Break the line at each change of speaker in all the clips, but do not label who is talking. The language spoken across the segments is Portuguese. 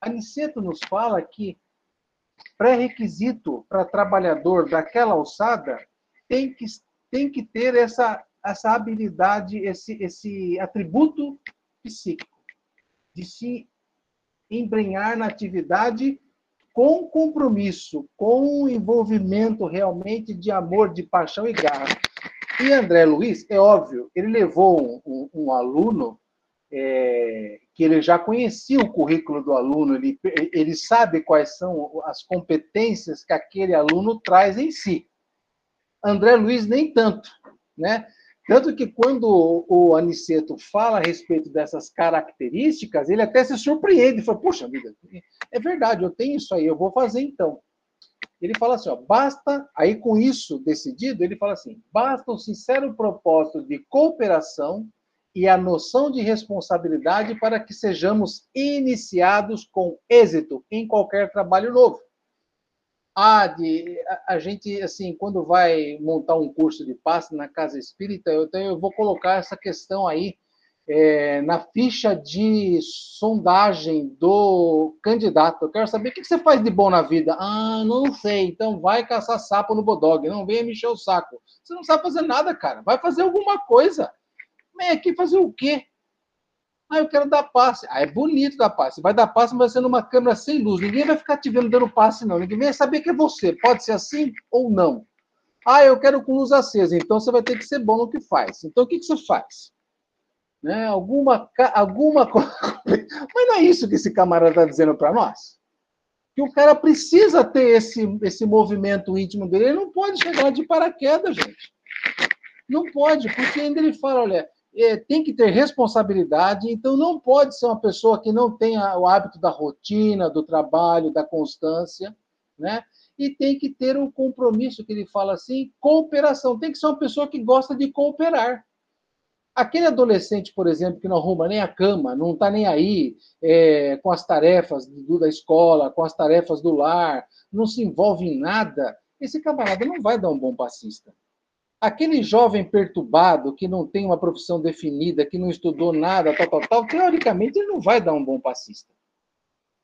Aniceto nos fala que pré-requisito para trabalhador daquela alçada tem que, tem que ter essa, essa habilidade, esse, esse atributo psíquico, de se embrenhar na atividade com compromisso, com envolvimento realmente de amor, de paixão e garra. E André Luiz, é óbvio, ele levou um, um, um aluno é, que ele já conhecia o currículo do aluno, ele, ele sabe quais são as competências que aquele aluno traz em si. André Luiz nem tanto, né? Tanto que quando o Aniceto fala a respeito dessas características, ele até se surpreende, fala, puxa vida, é verdade, eu tenho isso aí, eu vou fazer então. Ele fala assim, ó, basta, aí com isso decidido, ele fala assim, basta o sincero propósito de cooperação e a noção de responsabilidade para que sejamos iniciados com êxito em qualquer trabalho novo. Ah, de, a, a, gente, assim, quando vai montar um curso de passe na casa espírita, eu, então eu vou colocar essa questão aí é, na ficha de sondagem do candidato. Eu quero saber o que você faz de bom na vida. Ah, não sei. Então vai caçar sapo no bodog. Não venha me encher o saco. Você não sabe fazer nada, cara. Vai fazer alguma coisa. Vem aqui fazer o quê? Ah, eu quero dar passe. Ah, é bonito dar passe. Vai dar passe, mas ser numa câmera sem luz. Ninguém vai ficar te vendo dando passe, não. Ninguém vai saber que é você. Pode ser assim ou não. Ah, eu quero com luz acesa. Então você vai ter que ser bom no que faz. Então o que, que você faz? Né? Alguma, alguma coisa. Mas não é isso que esse camarada está dizendo para nós? Que o cara precisa ter esse, esse movimento íntimo dele. Ele não pode chegar de paraquedas, gente. Não pode, porque ainda ele fala: olha, é, tem que ter responsabilidade, então não pode ser uma pessoa que não tenha o hábito da rotina, do trabalho, da constância, né? E tem que ter um compromisso que ele fala assim, cooperação. Tem que ser uma pessoa que gosta de cooperar. Aquele adolescente, por exemplo, que não arruma nem a cama, não está nem aí é, com as tarefas do, da escola, com as tarefas do lar, não se envolve em nada, esse camarada não vai dar um bom passista. Aquele jovem perturbado, que não tem uma profissão definida, que não estudou nada, tal, tal, tal, teoricamente ele não vai dar um bom passista.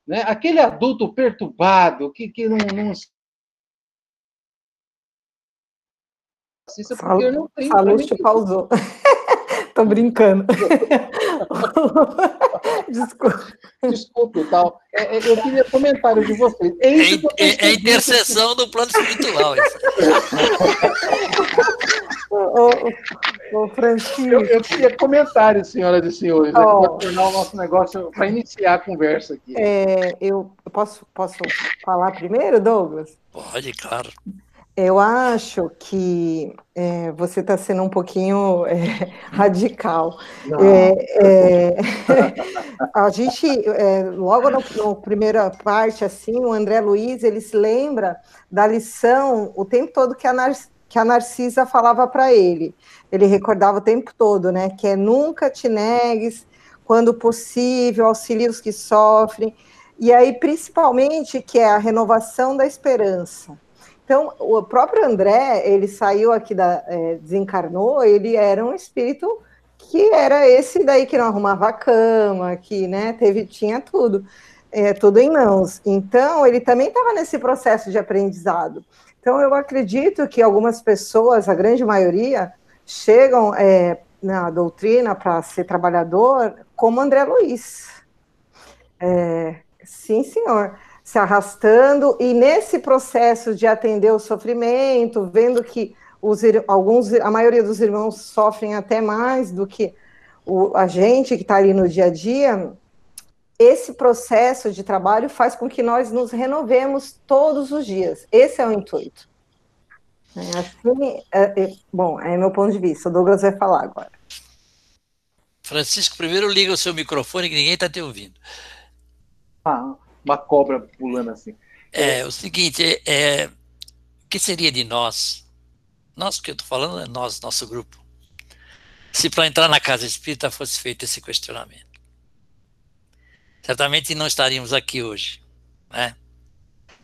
Né? Aquele adulto perturbado, que, que não, não
passista porque não. Salute pausou. Tô brincando.
Desculpa. Desculpe, tal. É, é, eu queria comentário de vocês.
É, é, é, é intercessão do plano espiritual.
ô, Francisco. Eu, eu queria comentário, senhoras e senhores, oh. para tornar o nosso negócio, para iniciar a conversa aqui.
É, eu posso, posso falar primeiro, Douglas?
Pode, claro.
Eu acho que é, você está sendo um pouquinho é, radical. É, a gente, logo na primeira parte, assim, o André Luiz, ele se lembra da lição o tempo todo que a, Nar que a Narcisa falava para ele. Ele recordava o tempo todo, né? Que é nunca te negues, quando possível, auxilie os que sofrem. E aí, principalmente, que é a renovação da esperança. Então, o próprio André, ele saiu aqui da. É, desencarnou, ele era um espírito que era esse daí que não arrumava a cama, que né, teve, tinha tudo, é, tudo em mãos. Então, ele também estava nesse processo de aprendizado. Então, eu acredito que algumas pessoas, a grande maioria, chegam é, na doutrina para ser trabalhador como André Luiz. É, sim, senhor se arrastando, e nesse processo de atender o sofrimento, vendo que os, alguns, a maioria dos irmãos sofrem até mais do que o, a gente que está ali no dia a dia, esse processo de trabalho faz com que nós nos renovemos todos os dias. Esse é o intuito. É, assim, é, é, bom, é meu ponto de vista. O Douglas vai falar agora.
Francisco, primeiro liga o seu microfone que ninguém está te ouvindo.
Ah, uma cobra pulando assim.
É, o seguinte, é, é o que seria de nós? Nós que eu estou falando é nós, nosso grupo. Se para entrar na casa espírita fosse feito esse questionamento. Certamente não estaríamos aqui hoje. Né?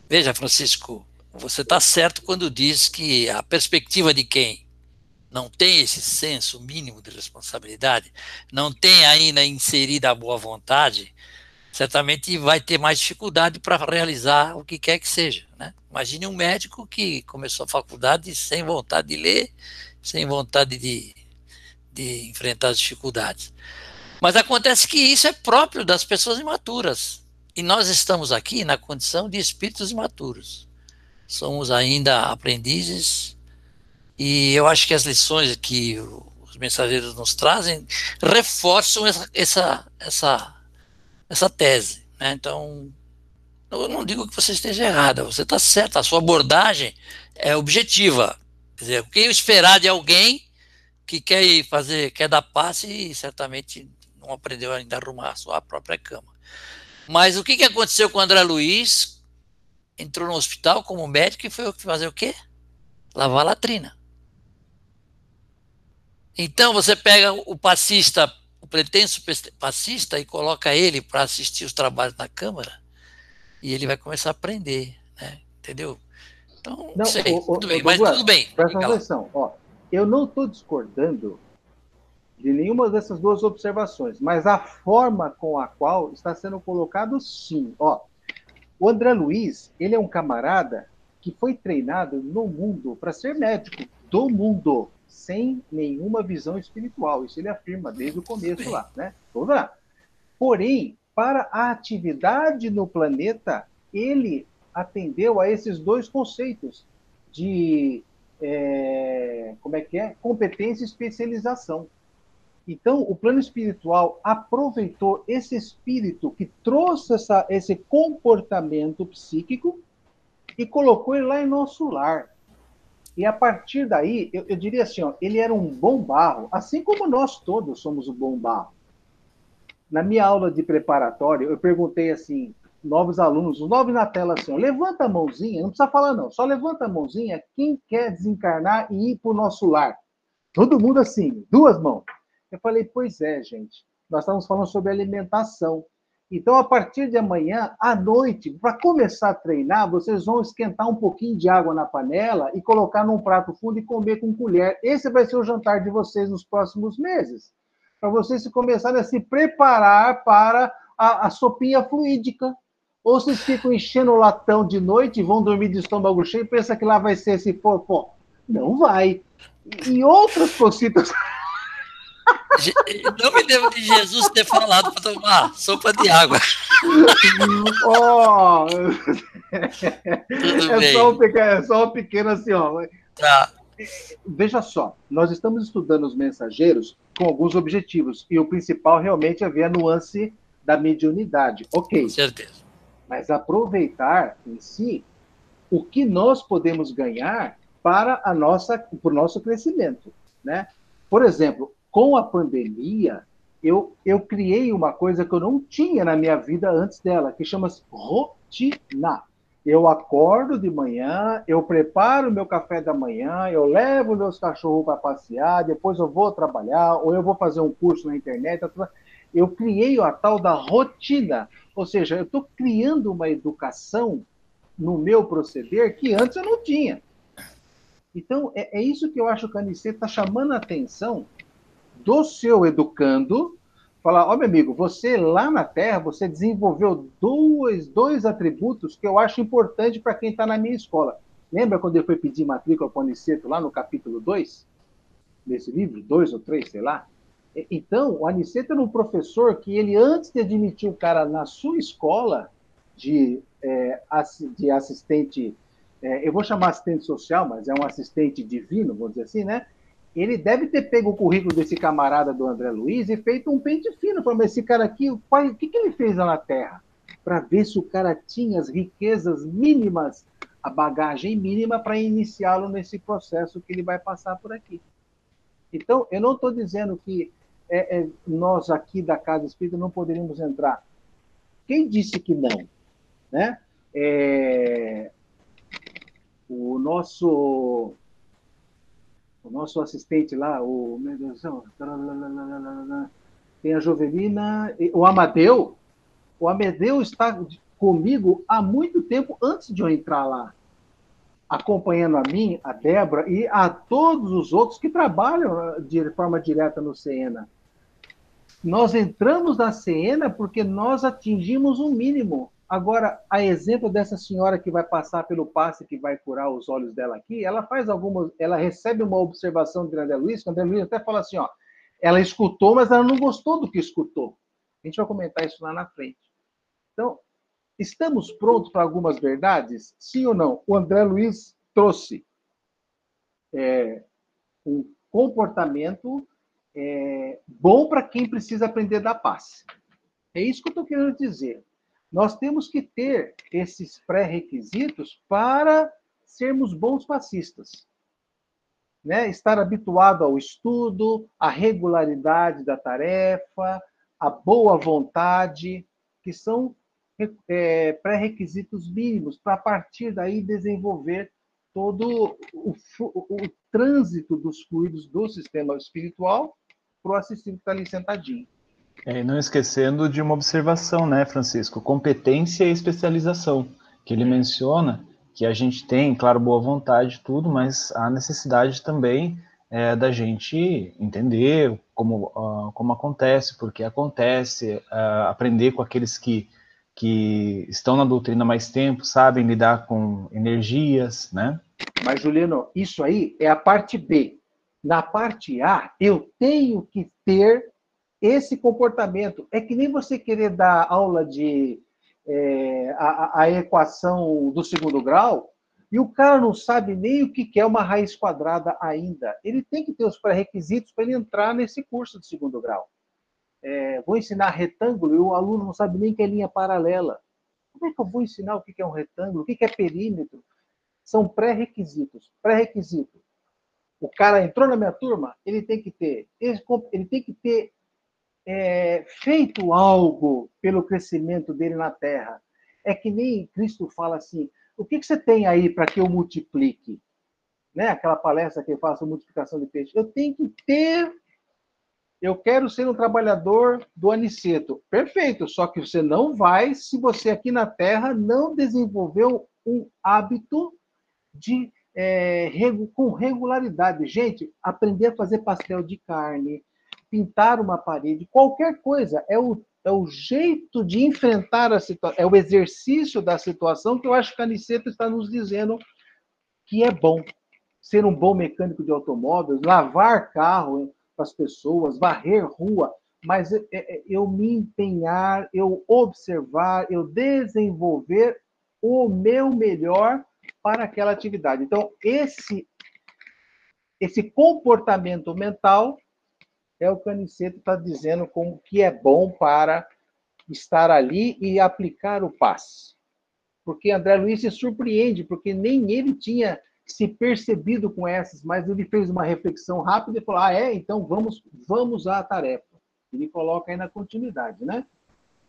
Veja, Francisco, você está certo quando diz que a perspectiva de quem não tem esse senso mínimo de responsabilidade, não tem ainda inserida a boa vontade, certamente vai ter mais dificuldade para realizar o que quer que seja. Né? Imagine um médico que começou a faculdade sem vontade de ler, sem vontade de, de enfrentar as dificuldades. Mas acontece que isso é próprio das pessoas imaturas. E nós estamos aqui na condição de espíritos imaturos. Somos ainda aprendizes, e eu acho que as lições que os mensageiros nos trazem reforçam essa, essa, essa, essa tese. Né? Então, eu não digo que você esteja errada, você está certa, a sua abordagem é objetiva. Quer dizer, o que esperar de alguém que quer ir fazer, quer dar passe e certamente não aprendeu ainda a arrumar a sua própria cama. Mas o que, que aconteceu com o André Luiz? Entrou no hospital como médico e foi fazer o quê? Lavar a latrina. Então você pega o passista, pretenso passista e coloca ele para assistir os trabalhos na Câmara e ele vai começar a aprender, né? Entendeu? Então, não, sei, o, tudo o, bem, o, mas tudo bem.
Presta atenção, ó, eu não estou discordando de nenhuma dessas duas observações, mas a forma com a qual está sendo colocado, sim. Ó, o André Luiz, ele é um camarada que foi treinado no mundo para ser médico do mundo, sem nenhuma visão espiritual. Isso ele afirma desde o começo lá, né? Vamos lá. Porém, para a atividade no planeta, ele atendeu a esses dois conceitos de é, como é que é competência e especialização. Então, o plano espiritual aproveitou esse espírito que trouxe essa, esse comportamento psíquico e colocou ele lá em nosso lar. E a partir daí, eu, eu diria assim, ó, ele era um bom barro, assim como nós todos somos um bom barro. Na minha aula de preparatório, eu perguntei assim, novos alunos, os novos na tela assim, ó, levanta a mãozinha, não precisa falar não, só levanta a mãozinha quem quer desencarnar e ir para o nosso lar. Todo mundo assim, duas mãos. Eu falei, pois é, gente. Nós estamos falando sobre alimentação. Então, a partir de amanhã, à noite, para começar a treinar, vocês vão esquentar um pouquinho de água na panela e colocar num prato fundo e comer com colher. Esse vai ser o jantar de vocês nos próximos meses. Para vocês começarem a se preparar para a, a sopinha fluídica. Ou vocês ficam enchendo o latão de noite e vão dormir de estômago cheio e pensam que lá vai ser esse pó. Não vai. E outras cositas.
Não me lembro de Jesus ter falado para tomar sopa de água.
Oh, é, só um pequeno, é só um pequeno assim, ó. Tá. Veja só, nós estamos estudando os mensageiros com alguns objetivos, e o principal realmente é ver a nuance da mediunidade. Ok. Com
certeza.
Mas aproveitar em si o que nós podemos ganhar para a nossa, para o nosso crescimento. Né? Por exemplo, com a pandemia, eu, eu criei uma coisa que eu não tinha na minha vida antes dela, que chama-se rotina. Eu acordo de manhã, eu preparo meu café da manhã, eu levo meus cachorros para passear, depois eu vou trabalhar, ou eu vou fazer um curso na internet. Eu criei a tal da rotina, ou seja, eu estou criando uma educação no meu proceder que antes eu não tinha. Então, é, é isso que eu acho que a Aniceto está chamando a atenção do seu educando, falar, ó oh, meu amigo, você lá na Terra, você desenvolveu dois, dois atributos que eu acho importante para quem está na minha escola. Lembra quando ele foi pedir matrícula para o Aniceto lá no capítulo 2? Desse livro, dois ou três, sei lá. Então, o Aniceto era um professor que ele, antes de admitir o cara na sua escola de, é, de assistente, é, eu vou chamar assistente social, mas é um assistente divino, vamos dizer assim, né? Ele deve ter pego o currículo desse camarada do André Luiz e feito um pente fino, falando, esse cara aqui, o, pai, o que, que ele fez lá na Terra? Para ver se o cara tinha as riquezas mínimas, a bagagem mínima para iniciá-lo nesse processo que ele vai passar por aqui. Então, eu não estou dizendo que é, é, nós aqui da Casa Espírita não poderíamos entrar. Quem disse que não? Né? É, o nosso o nosso assistente lá, o tem a Jovelina, o Amadeu, o Amadeu está comigo há muito tempo antes de eu entrar lá, acompanhando a mim, a Débora e a todos os outros que trabalham de forma direta no Sena. nós entramos na cena porque nós atingimos um mínimo. Agora, a exemplo dessa senhora que vai passar pelo passe que vai curar os olhos dela aqui, ela faz algumas, ela recebe uma observação de André Luiz, que André Luiz até fala assim, ó, ela escutou, mas ela não gostou do que escutou. A gente vai comentar isso lá na frente. Então, estamos prontos para algumas verdades? Sim ou não? O André Luiz trouxe é, um comportamento é, bom para quem precisa aprender da paz. É isso que eu estou querendo dizer. Nós temos que ter esses pré-requisitos para sermos bons passistas. Né? Estar habituado ao estudo, à regularidade da tarefa, à boa vontade, que são é, pré-requisitos mínimos para, a partir daí, desenvolver todo o, o, o, trânsito dos fluidos do sistema espiritual para o assistido que está ali sentadinho.
É, e não esquecendo de uma observação, né, Francisco? Competência e especialização, que ele menciona que a gente tem, claro, boa vontade tudo, mas há necessidade também é, da gente entender como, uh, como acontece, porque acontece, uh, aprender com aqueles que, que estão na doutrina mais tempo, sabem lidar com energias, né?
Mas, Juliano, isso aí é a parte B. Na parte A, eu tenho que ter esse comportamento. É que nem você querer dar aula de é, a, a, equação do segundo grau e o cara não sabe nem o que é uma raiz quadrada ainda. Ele tem que ter os pré-requisitos para ele entrar nesse curso de segundo grau. É, vou ensinar retângulo e o aluno não sabe nem que é linha paralela. Como é que eu vou ensinar o que é um retângulo? O que é perímetro? São pré-requisitos. Pré-requisito. O cara entrou na minha turma, ele tem que ter, ele tem que ter é, feito algo pelo crescimento dele na terra. É que nem Cristo fala assim: o que, que você tem aí para que eu multiplique? Né? Aquela palestra que eu faço, multiplicação de peixe. Eu tenho que ter. Eu quero ser um trabalhador do aniceto. Perfeito, só que você não vai se você aqui na Terra não desenvolveu um hábito de é, com regularidade. Gente, aprender a fazer pastel de carne, pintar uma parede, qualquer coisa, é o, é o jeito de enfrentar a situação, é o exercício da situação que eu acho que a Aniceto está nos dizendo que é bom. Ser um bom mecânico de automóveis, lavar carro para as pessoas, varrer rua, mas é, é, eu me empenhar, eu observar, eu desenvolver o meu melhor para aquela atividade. Então, esse esse comportamento mental é o Caniceto está dizendo como que é bom para estar ali e aplicar o passe. Porque André Luiz se surpreende, porque nem ele tinha se percebido com essas, mas ele fez uma reflexão rápida e falou: ah, é? Então vamos, vamos à tarefa. Ele coloca aí na continuidade, né?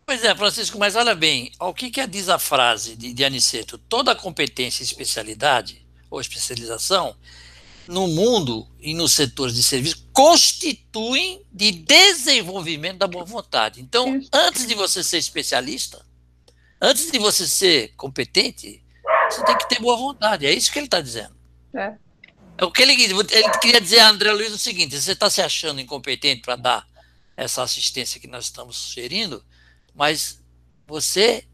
Pois é, Francisco, mas olha bem, o que, que diz a frase de, de Aniceto? Toda competência e especialidade, ou especialização, no mundo e nos setores de serviço constituem de desenvolvimento da boa vontade. Então, antes de você ser especialista, antes de você ser competente, você tem que ter boa vontade. É isso que ele está dizendo. É. é. O que ele, ele queria dizer a André Luiz o seguinte: você está se achando incompetente para dar essa assistência que nós estamos sugerindo, mas você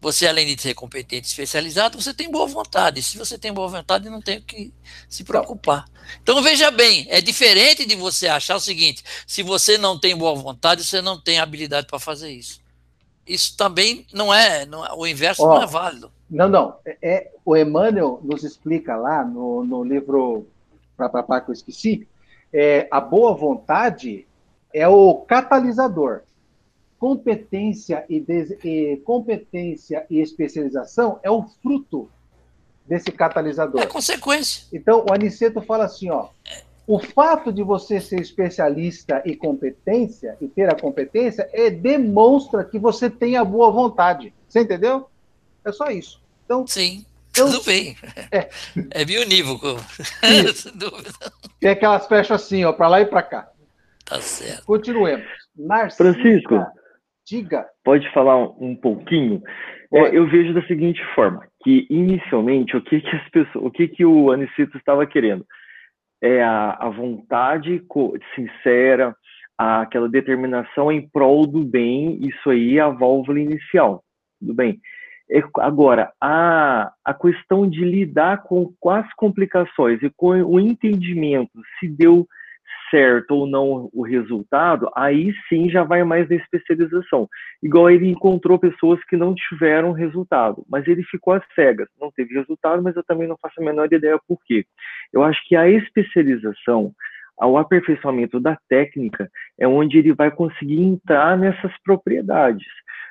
você, além de ser competente e especializado, você tem boa vontade. Se você tem boa vontade, não tem o que se preocupar. Então, veja bem, é diferente de você achar o seguinte: se você não tem boa vontade, você não tem habilidade para fazer isso. Isso também não é, não é o inverso oh, não é válido.
Não, não. É, é, o Emmanuel nos explica lá no, no livro para que eu esqueci, é, a boa vontade é o catalisador competência e, des... e, competência e especialização é o fruto desse catalisador. É
consequência.
Então, o Aniceto fala assim, ó, o fato de você ser especialista e competência e ter a competência é demonstra que você tem a boa vontade. Você entendeu? É só isso. Então,
Sim. Eu, Tudo bem. É, é bionívoco.
Sem dúvida. Tem aquelas flechas assim, ó, para lá e para cá.
Tá certo.
Continuemos.
Narcisa, Francisco,
Diga.
Pode falar um, pouquinho? É, eu vejo da seguinte forma, que inicialmente o que, que as pessoas, o que, que o Anicito estava querendo? É a, a vontade sincera, aquela determinação em prol do bem, isso aí é a válvula inicial, do bem. É, agora, a, a questão de lidar com, com as complicações e com o entendimento se deu certo ou não o resultado, aí sim já vai mais na especialização. Igual ele encontrou pessoas que não tiveram resultado, mas ele ficou às cegas, não teve resultado, mas eu também não faço a menor ideia por quê. Eu acho que a especialização, ao aperfeiçoamento da técnica, é onde ele vai conseguir entrar nessas propriedades.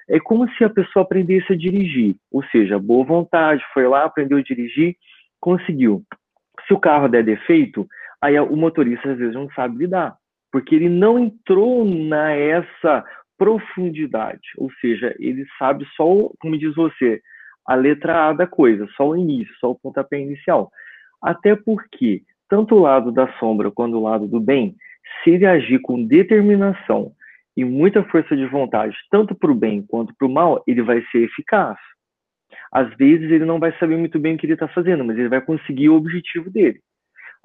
É como se a pessoa aprendesse a dirigir, ou seja, boa vontade, foi lá, aprendeu a dirigir, conseguiu. Se o carro der defeito, aí o motorista às vezes não sabe lidar, porque ele não entrou na essa profundidade, ou seja, ele sabe só, como diz você, a letra A da coisa, só o início, só o pontapé inicial. Até porque, tanto o lado da sombra quanto o lado do bem, se ele agir com determinação e muita força de vontade, tanto para o bem quanto para o mal, ele vai ser eficaz. Às vezes ele não vai saber muito bem o que ele está fazendo, mas ele vai conseguir o objetivo dele.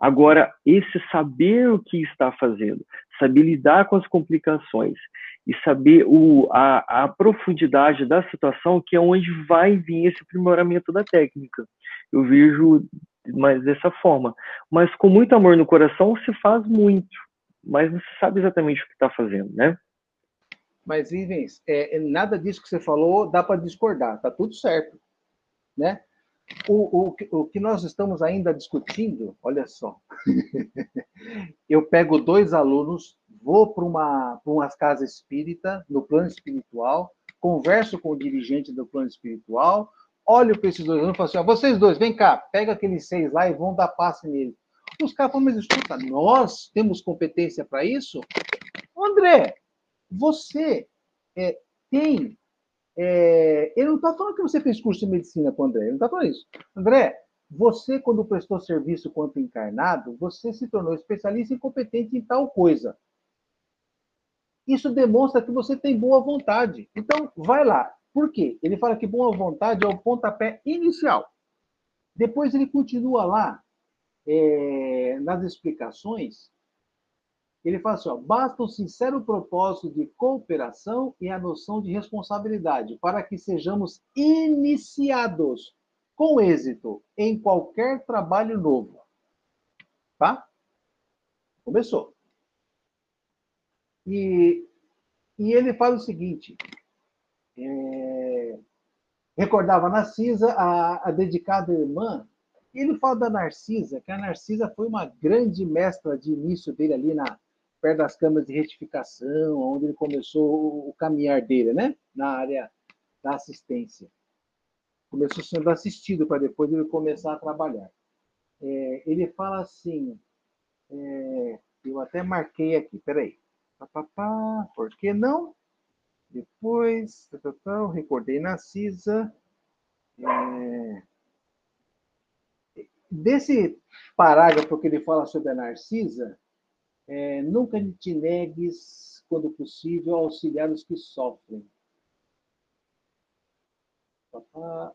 Agora, esse saber o que está fazendo, saber lidar com as complicações e saber o, a, a profundidade da situação, que é onde vai vir esse aprimoramento da técnica. Eu vejo mais dessa forma. Mas com muito amor no coração se faz muito, mas não se sabe exatamente o que está fazendo, né?
Mas, Ivens, é, nada disso que você falou dá para discordar, tá tudo certo, né? O, o, o que nós estamos ainda discutindo, olha só, eu pego dois alunos, vou para uma, uma casa espírita, no plano espiritual, converso com o dirigente do plano espiritual, olho para esses dois alunos e falo assim: ó, vocês dois, vem cá, pega aqueles seis lá e vão dar passe nele. Os caras falam, mas escuta, nós temos competência para isso? André, você é, tem é, ele não está falando que você fez curso de medicina com o André, ele não está falando isso. André, você, quando prestou serviço quanto encarnado, você se tornou especialista e competente em tal coisa. Isso demonstra que você tem boa vontade. Então, vai lá. Por quê? Ele fala que boa vontade é o pontapé inicial. Depois ele continua lá, é, nas explicações, ele fala assim: ó, basta o sincero propósito de cooperação e a noção de responsabilidade para que sejamos iniciados com êxito em qualquer trabalho novo. Tá? Começou. E, e ele fala o seguinte: é, recordava a Narcisa, a, a dedicada irmã, ele fala da Narcisa, que a Narcisa foi uma grande mestra de início dele ali na, perto das câmaras de retificação, onde ele começou o caminhar dele, né? Na área da assistência. Começou sendo assistido para depois ele começar a trabalhar. É, ele fala assim, é, eu até marquei aqui, peraí. Pá, por que não? Depois, tá, tá, tá, recordei na CISA. É, desse parágrafo que ele fala sobre a Narcisa, é, nunca te negues, quando possível, auxiliar os que sofrem.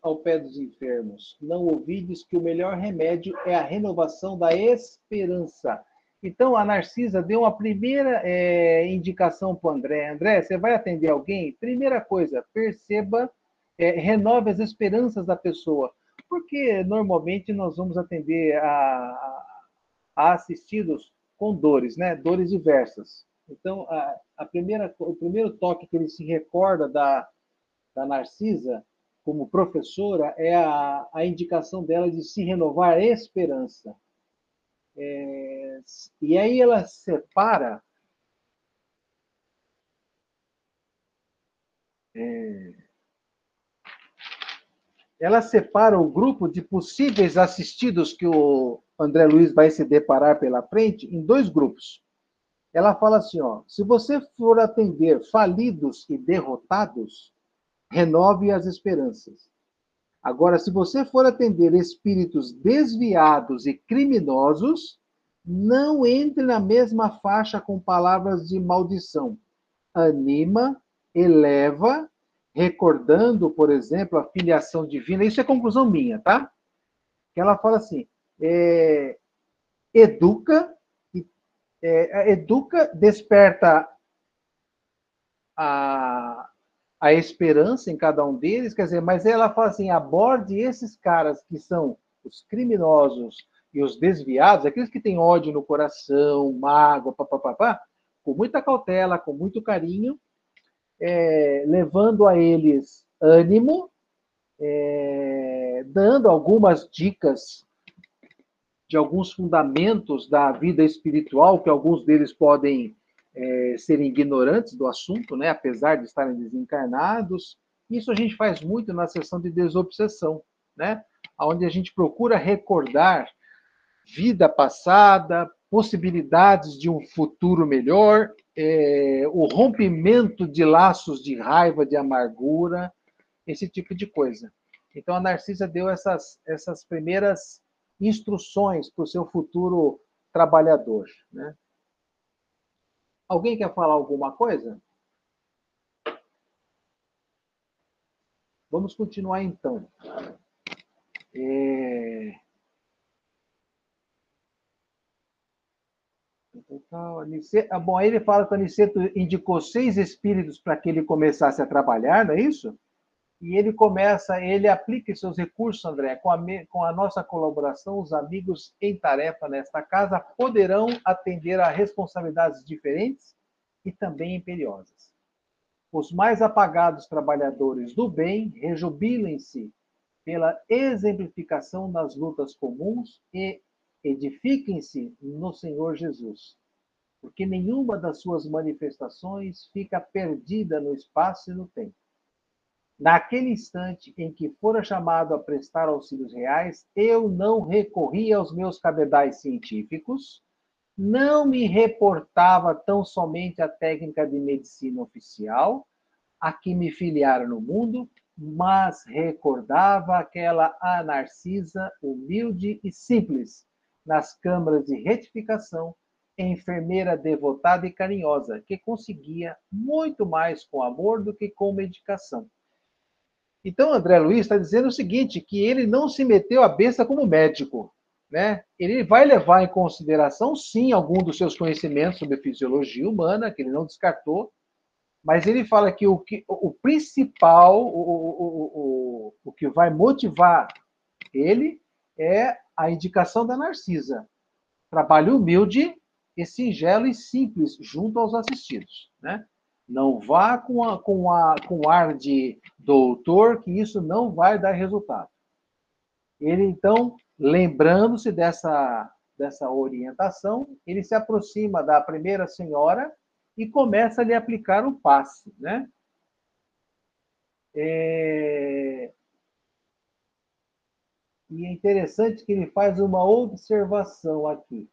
Ao pé dos enfermos. Não ouvides que o melhor remédio é a renovação da esperança. Então, a Narcisa deu uma primeira é, indicação para o André. André, você vai atender alguém? Primeira coisa, perceba, é, renove as esperanças da pessoa. Porque normalmente nós vamos atender a, a assistidos com dores, né? Dores diversas. Então, a, a primeira, o primeiro toque que ele se recorda da, da Narcisa como professora é a, a indicação dela de se renovar esperança. É, e aí ela separa é, ela separa o grupo de possíveis assistidos que o André Luiz vai se deparar pela frente em dois grupos. Ela fala assim, ó, se você for atender falidos e derrotados, renove as esperanças. Agora, se você for atender espíritos desviados e criminosos, não entre na mesma faixa com palavras de maldição. Anima, eleva, recordando, por exemplo, a filiação divina. Isso é conclusão minha, tá? Que ela fala assim: é, educa, é, educa, desperta a, a esperança em cada um deles, quer dizer, mas ela fala assim, aborde esses caras que são os criminosos e os desviados, aqueles que têm ódio no coração, mágoa, papapá, com muita cautela, com muito carinho, é, levando a eles ânimo, é, dando algumas dicas de alguns fundamentos da vida espiritual, que alguns deles podem é, serem ignorantes do assunto, né, apesar de estarem desencarnados. Isso a gente faz muito na sessão de desobsessão, né, onde a gente procura recordar vida passada, possibilidades de um futuro melhor, é, o rompimento de laços de raiva, de amargura, esse tipo de coisa. Então a Narcisa deu essas, essas primeiras instruções para o seu futuro trabalhador. Né? Alguém quer falar alguma coisa? Vamos continuar então. É... Ah, bom, aí ele fala que o Aniceto indicou seis espíritos para que ele começasse a trabalhar, não é isso? E ele começa, ele aplica seus recursos, André, com a, com a nossa colaboração, os amigos em tarefa nesta casa poderão atender a responsabilidades diferentes e também imperiosas. Os mais apagados trabalhadores do bem rejubilem-se pela exemplificação nas lutas comuns e edifiquem-se no Senhor Jesus, porque nenhuma das suas manifestações fica perdida no espaço e no tempo. Naquele instante em que fora chamado a prestar auxílios reais, eu não recorri aos meus cabedais científicos, não me reportava tão somente à técnica de medicina oficial, a que me filiaram no mundo, mas recordava aquela a Narcisa humilde e simples, nas câmaras de retificação, enfermeira devotada e carinhosa, que conseguia muito mais com amor do que com medicação. Então, André Luiz está dizendo o seguinte, que ele não se meteu a besta como médico. Né? Ele vai levar em consideração, sim, algum dos seus conhecimentos sobre fisiologia humana, que ele não descartou, mas ele fala que o, que, o principal, o, o, o, o que vai motivar ele é a indicação da Narcisa. Trabalho humilde e singelo e simples junto aos assistidos. Né? Não vá com, a, com, a, com ar de doutor, que isso não vai dar resultado. Ele, então, lembrando-se dessa, dessa orientação, ele se aproxima da primeira senhora e começa a lhe aplicar o passe. Né? É... E é interessante que ele faz uma observação aqui,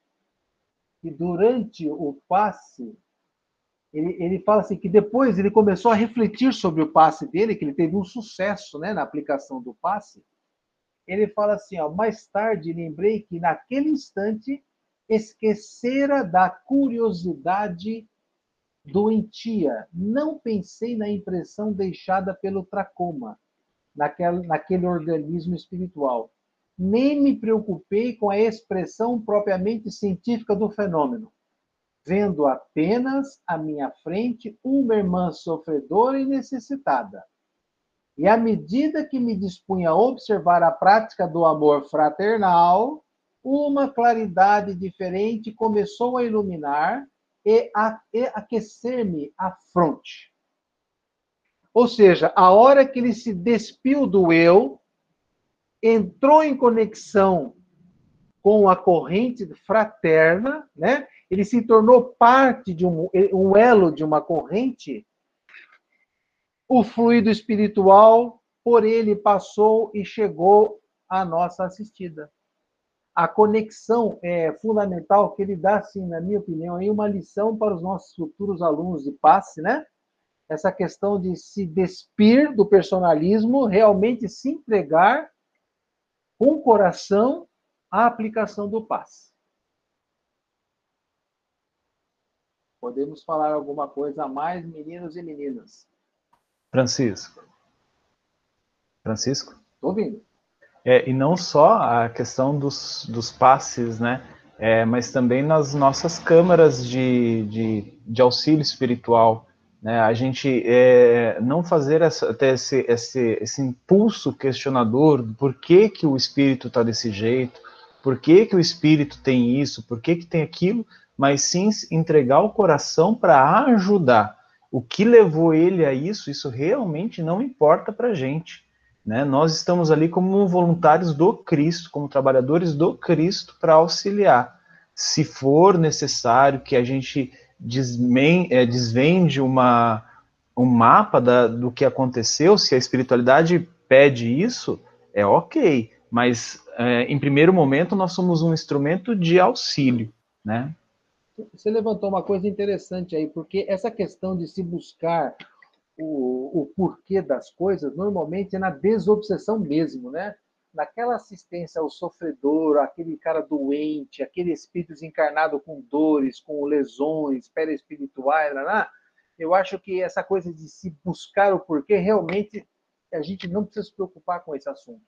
que durante o passe, ele, ele fala assim que depois ele começou a refletir sobre o passe dele, que ele teve um sucesso né, na aplicação do passe. Ele fala assim, ó, mais tarde lembrei que naquele instante esquecera da curiosidade doentia. Não pensei na impressão deixada pelo tracoma, naquele, naquele organismo espiritual. Nem me preocupei com a expressão propriamente científica do fenômeno vendo apenas à minha frente uma irmã sofredora e necessitada. E à medida que me dispunha a observar a prática do amor fraternal, uma claridade diferente começou a iluminar e a, aquecer-me a fronte. Ou seja, a hora que ele se despiu do eu, entrou em conexão com a corrente fraterna, né? ele se tornou parte de um, um elo de uma corrente, o fluido espiritual por ele passou e chegou à nossa assistida. A conexão é fundamental que ele dá, assim, na minha opinião, aí uma lição para os nossos futuros alunos de passe, né? Essa questão de se despir do personalismo, realmente se entregar com o coração à aplicação do passe. Podemos falar alguma coisa a mais, meninos e meninas?
Francisco. Francisco?
Estou ouvindo.
É, e não só a questão dos, dos passes, né? É, mas também nas nossas câmaras de, de, de auxílio espiritual. Né? A gente é, não fazer essa, ter esse, esse, esse impulso questionador do por que, que o espírito está desse jeito, por que, que o espírito tem isso, por que, que tem aquilo, mas sim entregar o coração para ajudar. O que levou ele a isso, isso realmente não importa para a gente. Né? Nós estamos ali como voluntários do Cristo, como trabalhadores do Cristo para auxiliar. Se for necessário que a gente desmen, é, desvende uma, um mapa da, do que aconteceu, se a espiritualidade pede isso, é ok, mas é, em primeiro momento nós somos um instrumento de auxílio, né?
Você levantou uma coisa interessante aí, porque essa questão de se buscar o, o porquê das coisas, normalmente é na desobsessão mesmo, né? Naquela assistência ao sofredor, aquele cara doente, aquele espírito desencarnado com dores, com lesões perispirituais, lá, eu acho que essa coisa de se buscar o porquê, realmente a gente não precisa se preocupar com esse assunto.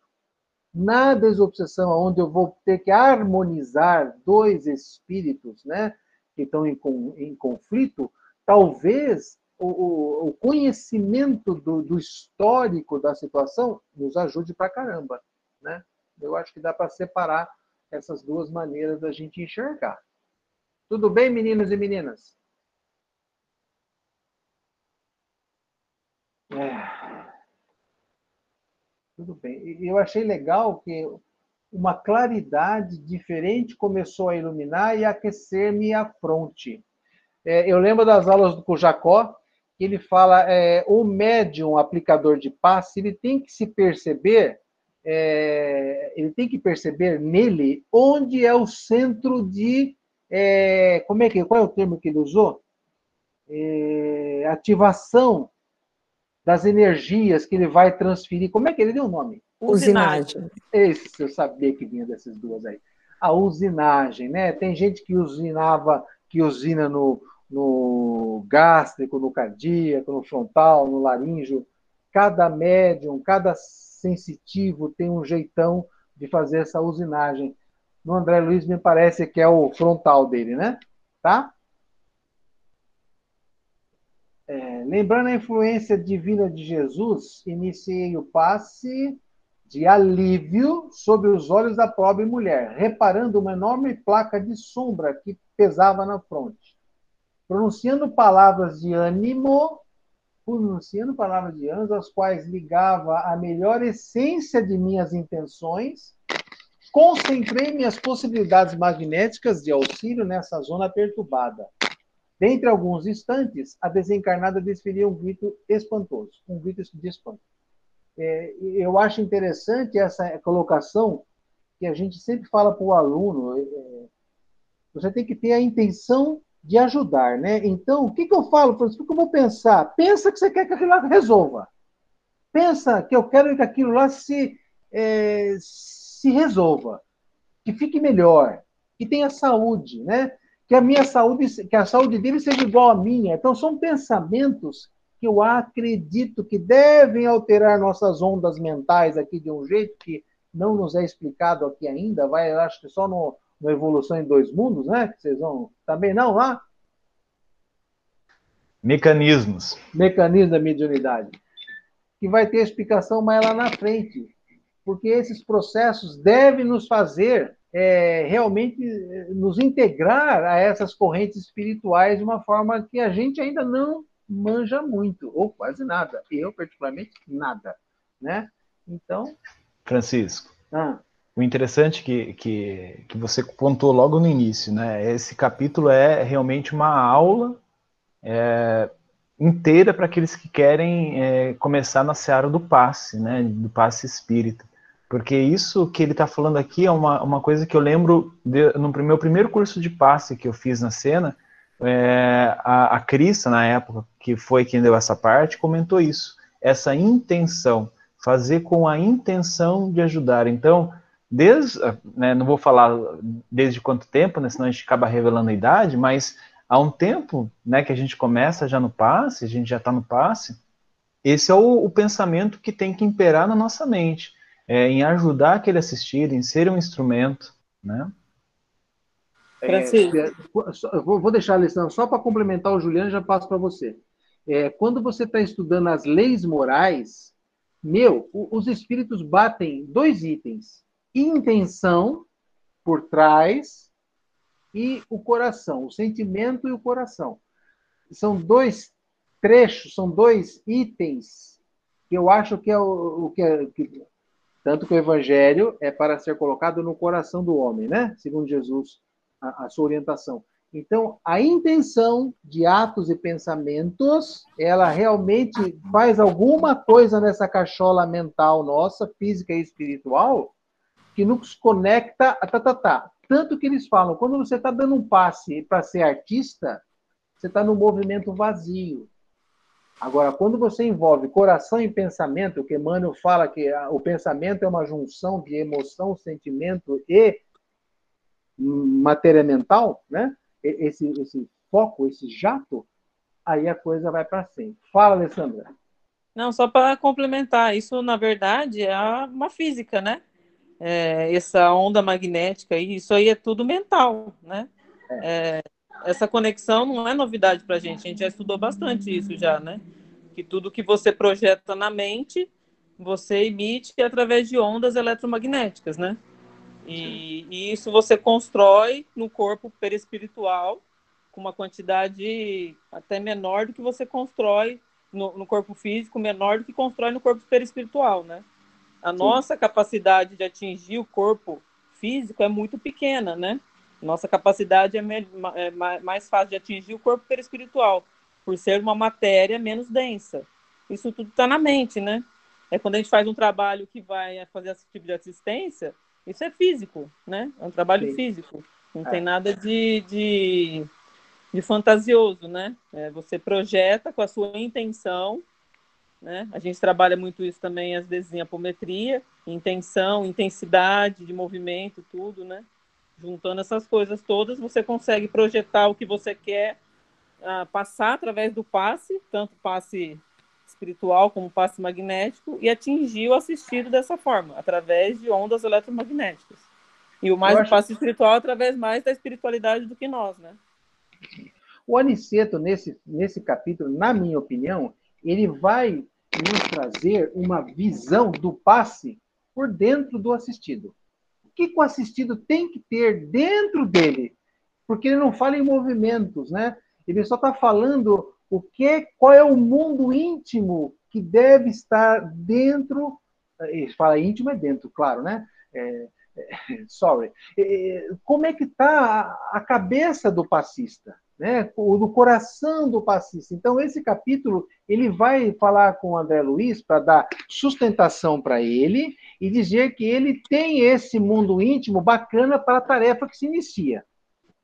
Na desobsessão, onde eu vou ter que harmonizar dois espíritos né, que estão em, em conflito, talvez o, o conhecimento do, do histórico da situação nos ajude para caramba. Né? Eu acho que dá para separar essas duas maneiras da gente enxergar. Tudo bem, meninos e meninas? É. Tudo bem. Eu achei legal que uma claridade diferente começou a iluminar e aquecer-me a fronte. É, eu lembro das aulas com Jacó, que ele fala é, o médium aplicador de passe, ele tem que se perceber é, ele tem que perceber nele onde é o centro de. É, como é que qual é o termo que ele usou? É, ativação das energias que ele vai transferir. Como é que ele deu o nome?
Usinagem.
Esse eu sabia que vinha dessas duas aí. A usinagem, né? Tem gente que usinava, que usina no, no gástrico, no cardíaco, no frontal, no laríngeo. Cada médium, cada sensitivo, tem um jeitão de fazer essa usinagem. No André Luiz, me parece que é o frontal dele, né? Tá? É, lembrando a influência divina de Jesus, iniciei o passe de alívio sobre os olhos da pobre mulher, reparando uma enorme placa de sombra que pesava na fronte. Pronunciando palavras de ânimo, pronunciando palavras de anjos, as quais ligava a melhor essência de minhas intenções, concentrei minhas possibilidades magnéticas de auxílio nessa zona perturbada. Dentre alguns instantes, a desencarnada desferiu um grito espantoso, um grito de espanto. É, eu acho interessante essa colocação que a gente sempre fala para o aluno. É, você tem que ter a intenção de ajudar, né? Então, o que, que eu falo, Francisco? O que eu vou pensar? Pensa que você quer que aquilo lá resolva. Pensa que eu quero que aquilo lá se, é, se resolva, que fique melhor, que tenha saúde, né? Que a minha saúde, que a saúde dele seja igual à minha. Então, são pensamentos que eu acredito que devem alterar nossas ondas mentais aqui de um jeito que não nos é explicado aqui ainda, vai, acho que só no, no Evolução em Dois Mundos, né? Que vocês vão. Também não lá?
Mecanismos.
Mecanismo da mediunidade. Que vai ter explicação mais lá na frente. Porque esses processos devem nos fazer é, realmente é, nos integrar a essas correntes espirituais de uma forma que a gente ainda não manja muito, ou quase nada. Eu, particularmente, nada. Né? Então.
Francisco. Ah o interessante que, que, que você pontuou logo no início, né? Esse capítulo é realmente uma aula é, inteira para aqueles que querem é, começar na seara do passe, né? Do passe espírita. Porque isso que ele está falando aqui é uma, uma coisa que eu lembro de, no meu primeiro curso de passe que eu fiz na cena, é, a, a Crista, na época, que foi quem deu essa parte, comentou isso. Essa intenção, fazer com a intenção de ajudar. Então, desde, né, não vou falar desde quanto tempo, né, senão a gente acaba revelando a idade, mas há um tempo, né, que a gente começa já no passe, a gente já está no passe, esse é o, o, pensamento que tem que imperar na nossa mente, é, em ajudar aquele assistir, em ser um instrumento, né?
É, Francisco. É, vou deixar a lição só para complementar o Juliano, já passo para você. É, quando você está estudando as leis morais, meu, os espíritos batem dois itens: intenção por trás e o coração, o sentimento e o coração. São dois trechos, são dois itens que eu acho que é o, o que, é, que tanto que o evangelho é para ser colocado no coração do homem, né? Segundo Jesus, a, a sua orientação. Então, a intenção de atos e pensamentos, ela realmente faz alguma coisa nessa cachola mental nossa, física e espiritual, que nos conecta a tá, tá, tá. Tanto que eles falam, quando você está dando um passe para ser artista, você está no movimento vazio. Agora, quando você envolve coração e pensamento, que Emmanuel fala que o pensamento é uma junção de emoção, sentimento e matéria mental, né? Esse, esse foco, esse jato, aí a coisa vai para sempre. Fala, Alessandra.
Não, só para complementar, isso na verdade é uma física, né? É, essa onda magnética, isso aí é tudo mental, né? É. É, essa conexão não é novidade para a gente, a gente já estudou bastante isso já, né? Que tudo que você projeta na mente, você emite através de ondas eletromagnéticas, né? E, e isso você constrói no corpo perispiritual com uma quantidade até menor do que você constrói no, no corpo físico, menor do que constrói no corpo perispiritual, né? A Sim. nossa capacidade de atingir o corpo físico é muito pequena, né? Nossa capacidade é, é mais fácil de atingir o corpo perispiritual, por ser uma matéria menos densa. Isso tudo está na mente, né? É quando a gente faz um trabalho que vai fazer esse tipo de assistência, isso é físico, né? É um trabalho Sim. físico. Não é. tem nada de, de, de fantasioso, né? É, você projeta com a sua intenção, né? A gente trabalha muito isso também, às vezes, em apometria, intenção, intensidade de movimento, tudo, né? Juntando essas coisas todas, você consegue projetar o que você quer uh, passar através do passe, tanto passe espiritual como passe magnético, e atingir o assistido dessa forma, através de ondas eletromagnéticas. E o mais acho... passe espiritual através mais da espiritualidade do que nós, né?
O Aniceto, nesse, nesse capítulo, na minha opinião, ele vai nos trazer uma visão do passe por dentro do assistido que, que o assistido tem que ter dentro dele? Porque ele não fala em movimentos, né? Ele só está falando o que, qual é o mundo íntimo que deve estar dentro. Ele fala íntimo é dentro, claro, né? É, é, sorry. É, como é que está a cabeça do passista? Né, do coração do passista. Então, esse capítulo ele vai falar com o André Luiz para dar sustentação para ele e dizer que ele tem esse mundo íntimo bacana para a tarefa que se inicia.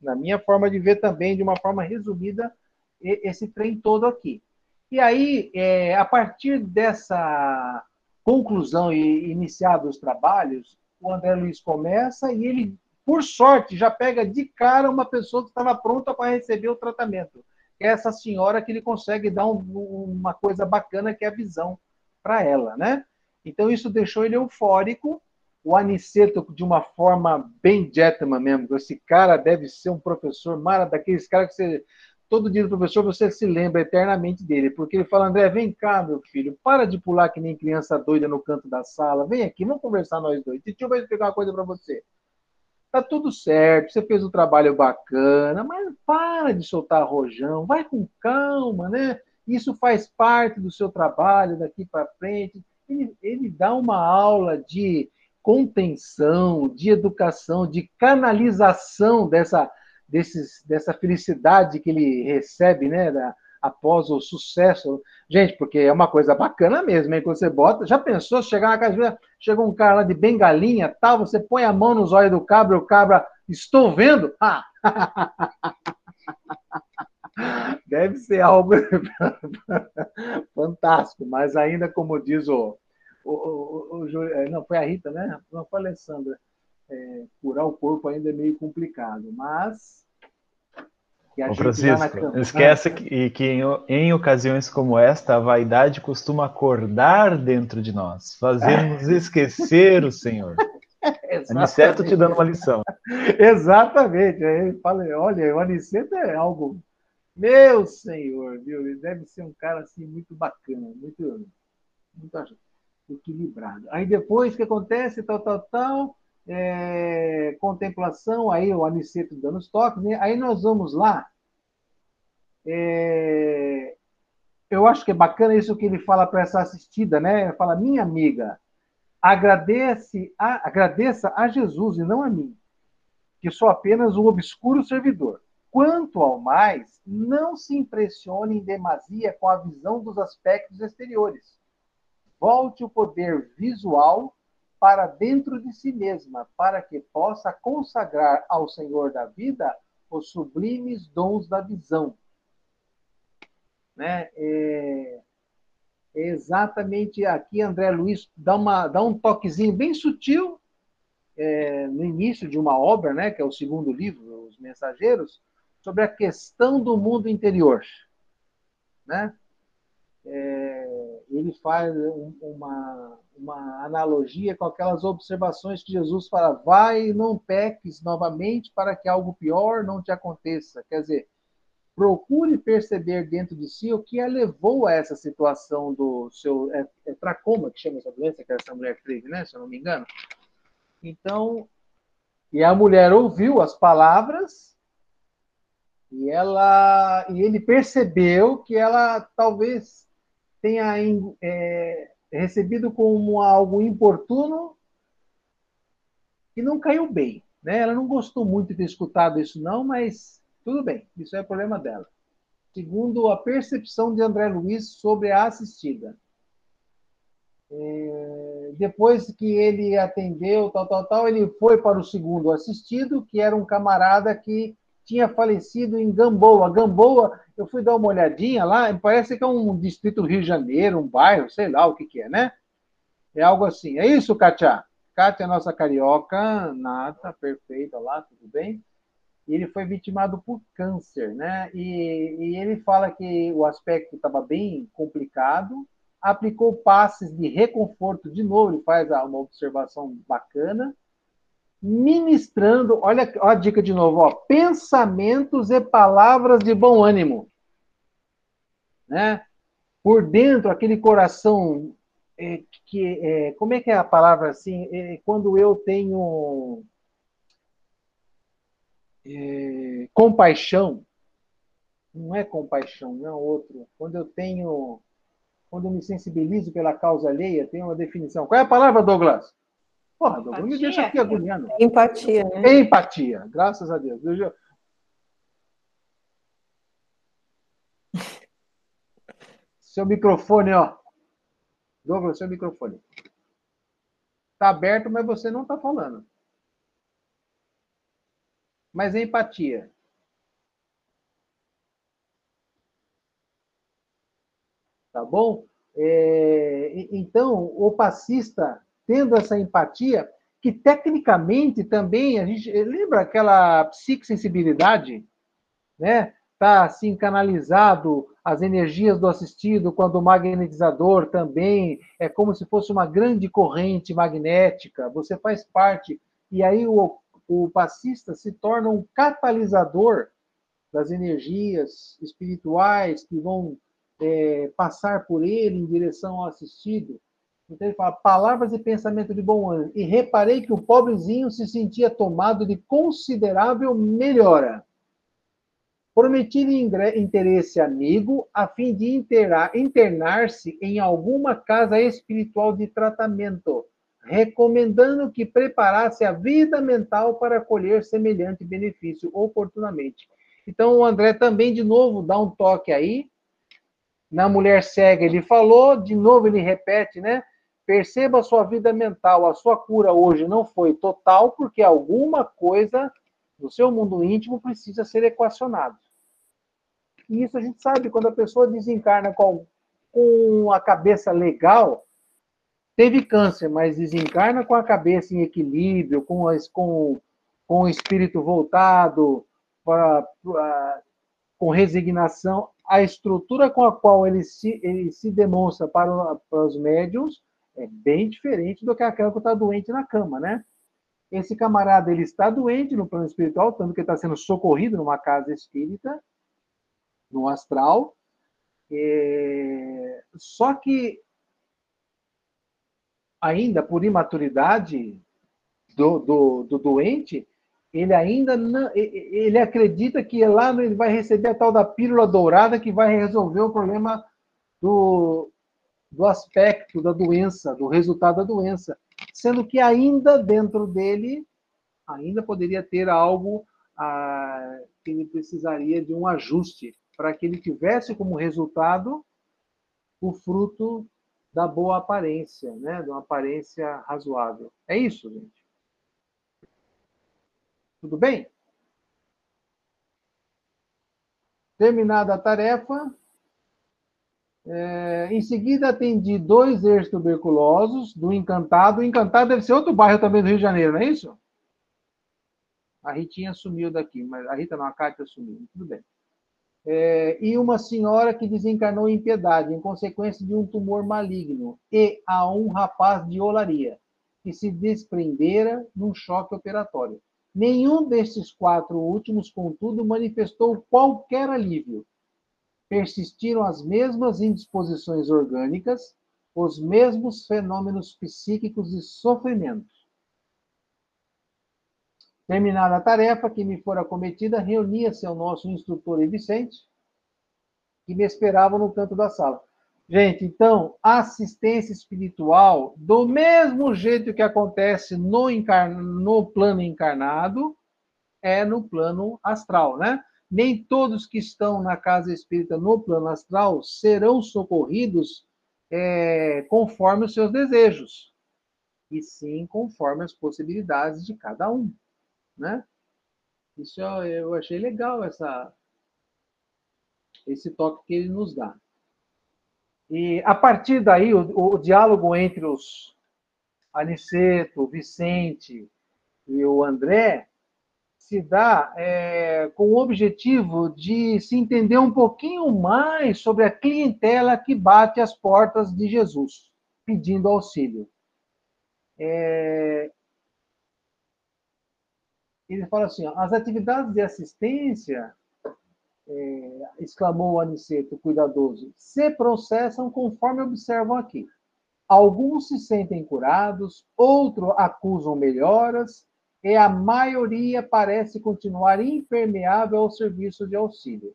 Na minha forma de ver também, de uma forma resumida, esse trem todo aqui. E aí, é, a partir dessa conclusão e iniciar dos trabalhos, o André Luiz começa e ele por sorte, já pega de cara uma pessoa que estava pronta para receber o tratamento. É essa senhora que ele consegue dar um, uma coisa bacana que é a visão para ela, né? Então isso deixou ele eufórico. O Aniceto, de uma forma bem gentleman mesmo, esse cara deve ser um professor mara daqueles caras que você todo dia professor você se lembra eternamente dele, porque ele fala, André, vem cá, meu filho, para de pular que nem criança doida no canto da sala, vem aqui, vamos conversar nós dois. Eu ver explicar uma coisa para você. Tá tudo certo, você fez um trabalho bacana, mas para de soltar rojão, vai com calma, né? Isso faz parte do seu trabalho daqui para frente. Ele, ele dá uma aula de contenção, de educação, de canalização dessa, desses, dessa felicidade que ele recebe, né? Da, após o sucesso. Gente, porque é uma coisa bacana mesmo, hein? Quando você bota. Já pensou chegar na casa, chegou um cara lá de bengalinha, tal, você põe a mão nos olhos do cabra, o cabra, estou vendo? Ah! Deve ser algo fantástico, mas ainda como diz o, o, o, o, é, não foi a Rita, né? Não foi a Alessandra. É, curar o corpo ainda é meio complicado, mas
Ô, Francisco, esquece que, que em, em, ocasiões como esta, a vaidade costuma acordar dentro de nós, fazendo-nos esquecer o Senhor. Aniceto te dando uma lição.
Exatamente. Aí falei, olha, o Aniceto é algo Meu senhor, viu? Ele deve ser um cara assim muito bacana, muito, muito equilibrado. Aí depois o que acontece, tal, tal, tal, é, contemplação, aí o Aniceto dando os toques, né? Aí nós vamos lá. É, eu acho que é bacana isso que ele fala para essa assistida, né? Ele fala, minha amiga, agradece a, agradeça a Jesus e não a mim, que sou apenas um obscuro servidor. Quanto ao mais, não se impressione em demasia com a visão dos aspectos exteriores. Volte o poder visual para dentro de si mesma, para que possa consagrar ao Senhor da vida os sublimes dons da visão. Né? É, é exatamente aqui André Luiz dá, uma, dá um toquezinho bem sutil é, no início de uma obra, né, que é o segundo livro, Os Mensageiros, sobre a questão do mundo interior. Né? É, ele faz uma, uma analogia com aquelas observações que Jesus fala: vai e não peques novamente para que algo pior não te aconteça. Quer dizer, procure perceber dentro de si o que a levou a essa situação do seu. É, é tracoma que chama essa doença que essa mulher teve, né? Se eu não me engano. Então, e a mulher ouviu as palavras e ela e ele percebeu que ela talvez tenha é, recebido como algo importuno e não caiu bem. Né? Ela não gostou muito de ter escutado isso, não, mas tudo bem, isso é problema dela. Segundo a percepção de André Luiz sobre a assistida. É, depois que ele atendeu, tal, tal, tal, ele foi para o segundo assistido, que era um camarada que tinha falecido em Gamboa. Gamboa, eu fui dar uma olhadinha lá, parece que é um distrito do Rio de Janeiro, um bairro, sei lá o que, que é, né? É algo assim. É isso, Kátia? Kátia é nossa carioca, nata, perfeita lá, tudo bem? Ele foi vitimado por câncer, né? E, e ele fala que o aspecto estava bem complicado, aplicou passes de reconforto de novo, ele faz uma observação bacana, ministrando, olha, olha a dica de novo, ó, pensamentos e palavras de bom ânimo. Né? Por dentro, aquele coração é, que é, como é que é a palavra assim? É, quando eu tenho é, compaixão, não é compaixão, não é outro. Quando eu tenho, quando eu me sensibilizo pela causa alheia, tem uma definição. Qual é a palavra, Douglas? Porra, Douglas, me deixa aqui agoniando.
Empatia, né?
Empatia, graças a Deus. Eu... Seu microfone, ó. Douglas, seu microfone. Está aberto, mas você não está falando. Mas é empatia. Tá bom? É, então, o passista tendo essa empatia, que tecnicamente também a gente lembra aquela psicosensibilidade, né? Tá assim canalizado as energias do assistido quando o magnetizador também é como se fosse uma grande corrente magnética. Você faz parte e aí o, o passista se torna um catalisador das energias espirituais que vão é, passar por ele em direção ao assistido. Então ele fala, palavras e pensamento de bom ânimo. E reparei que o pobrezinho se sentia tomado de considerável melhora. Prometi-lhe interesse amigo a fim de internar-se em alguma casa espiritual de tratamento, recomendando que preparasse a vida mental para colher semelhante benefício oportunamente. Então o André também, de novo, dá um toque aí. Na mulher cega ele falou, de novo ele repete, né? Perceba a sua vida mental. A sua cura hoje não foi total, porque alguma coisa no seu mundo íntimo precisa ser equacionado. E isso a gente sabe quando a pessoa desencarna com, com a cabeça legal, teve câncer, mas desencarna com a cabeça em equilíbrio, com, as, com, com o espírito voltado, pra, pra, com resignação, a estrutura com a qual ele se, ele se demonstra para, para os médiums é bem diferente do que aquela que está doente na cama, né? Esse camarada ele está doente no plano espiritual, tanto que está sendo socorrido numa casa espírita, no astral. É, só que ainda por imaturidade do, do, do doente, ele ainda não, ele acredita que lá ele vai receber a tal da pílula dourada que vai resolver o problema do, do aspecto da doença, do resultado da doença, sendo que ainda dentro dele ainda poderia ter algo ah, que ele precisaria de um ajuste para que ele tivesse como resultado o fruto da boa aparência, né? de uma aparência razoável. É isso, gente. Tudo bem? Terminada a tarefa, é, em seguida atendi dois ex-tuberculosos do Encantado. O Encantado deve ser outro bairro também do Rio de Janeiro, não é isso? A Ritinha sumiu daqui, mas a Rita não, a Cátia sumiu. Tudo bem. É, e uma senhora que desencarnou em piedade, em consequência de um tumor maligno, e a um rapaz de olaria, que se desprendera num choque operatório. Nenhum desses quatro últimos, contudo, manifestou qualquer alívio. Persistiram as mesmas indisposições orgânicas, os mesmos fenômenos psíquicos de sofrimento. Terminada a tarefa que me fora cometida, reunia-se ao nosso instrutor e Vicente, que me esperavam no canto da sala. Gente, então, assistência espiritual, do mesmo jeito que acontece no, no plano encarnado, é no plano astral, né? Nem todos que estão na casa espírita no plano astral serão socorridos é, conforme os seus desejos, e sim conforme as possibilidades de cada um, né? Isso eu achei legal, essa, esse toque que ele nos dá. E a partir daí, o, o diálogo entre os Aniceto, Vicente e o André se dá é, com o objetivo de se entender um pouquinho mais sobre a clientela que bate às portas de Jesus, pedindo auxílio. É, ele fala assim: ó, as atividades de assistência é, exclamou o Aniceto, cuidadoso, se processam conforme observam aqui. Alguns se sentem curados, outros acusam melhoras, e a maioria parece continuar impermeável ao serviço de auxílio.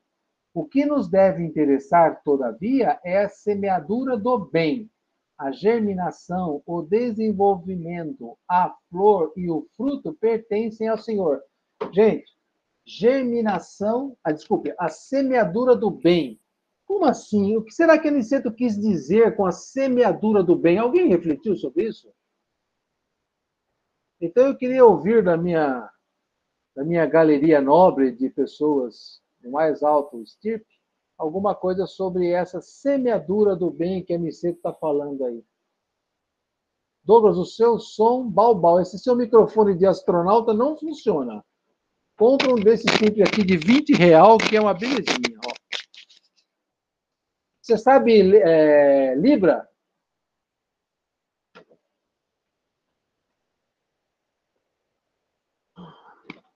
O que nos deve interessar, todavia, é a semeadura do bem, a germinação, o desenvolvimento, a flor e o fruto pertencem ao Senhor. Gente, germinação, ah, desculpe, a semeadura do bem. Como assim? O que será que Aniceto quis dizer com a semeadura do bem? Alguém refletiu sobre isso? Então eu queria ouvir da minha, da minha galeria nobre de pessoas do mais alto estirpe alguma coisa sobre essa semeadura do bem que Aniceto está falando aí. Douglas, o seu som balbal, esse seu microfone de astronauta não funciona. Compra um desses tipos aqui de 20 real, que é uma belezinha. Ó. Você sabe é, Libra?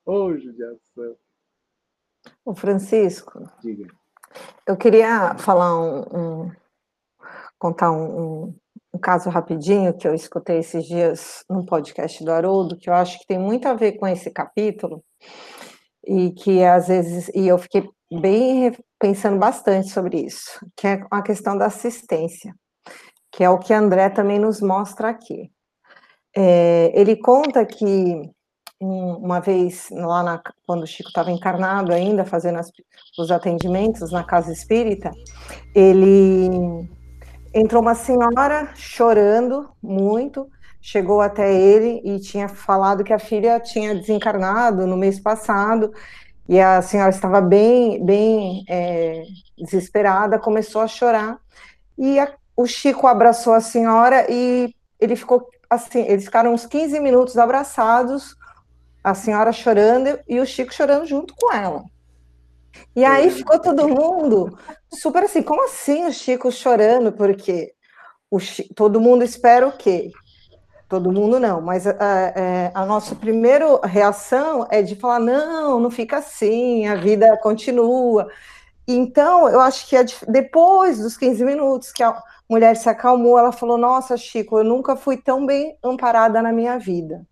Ô, oh, judiação.
O Francisco.
Diga.
Eu queria falar um, um contar um, um, caso rapidinho que eu escutei esses dias no podcast do Haroldo, que eu acho que tem muito a ver com esse capítulo, e que às vezes, e eu fiquei bem pensando bastante sobre isso, que é a questão da assistência, que é o que André também nos mostra aqui. É, ele conta que uma vez lá na, quando o Chico estava encarnado ainda fazendo as, os atendimentos na casa espírita, ele entrou uma senhora chorando muito, chegou até ele e tinha falado que a filha tinha desencarnado no mês passado e a senhora estava bem, bem é, desesperada, começou a chorar e a, o Chico abraçou a senhora e ele ficou assim, eles ficaram uns 15 minutos abraçados, a senhora chorando e o Chico chorando junto com ela. E aí ficou todo mundo super assim, como assim o Chico chorando? Porque o Chico, todo mundo espera o quê? todo mundo não, mas a, a, a, nossa primeira reação é de falar: não, não fica assim, a vida continua. Então, eu acho que depois dos 15 minutos que a mulher se acalmou, ela falou: Nossa, Chico, eu nunca fui tão bem amparada na minha vida.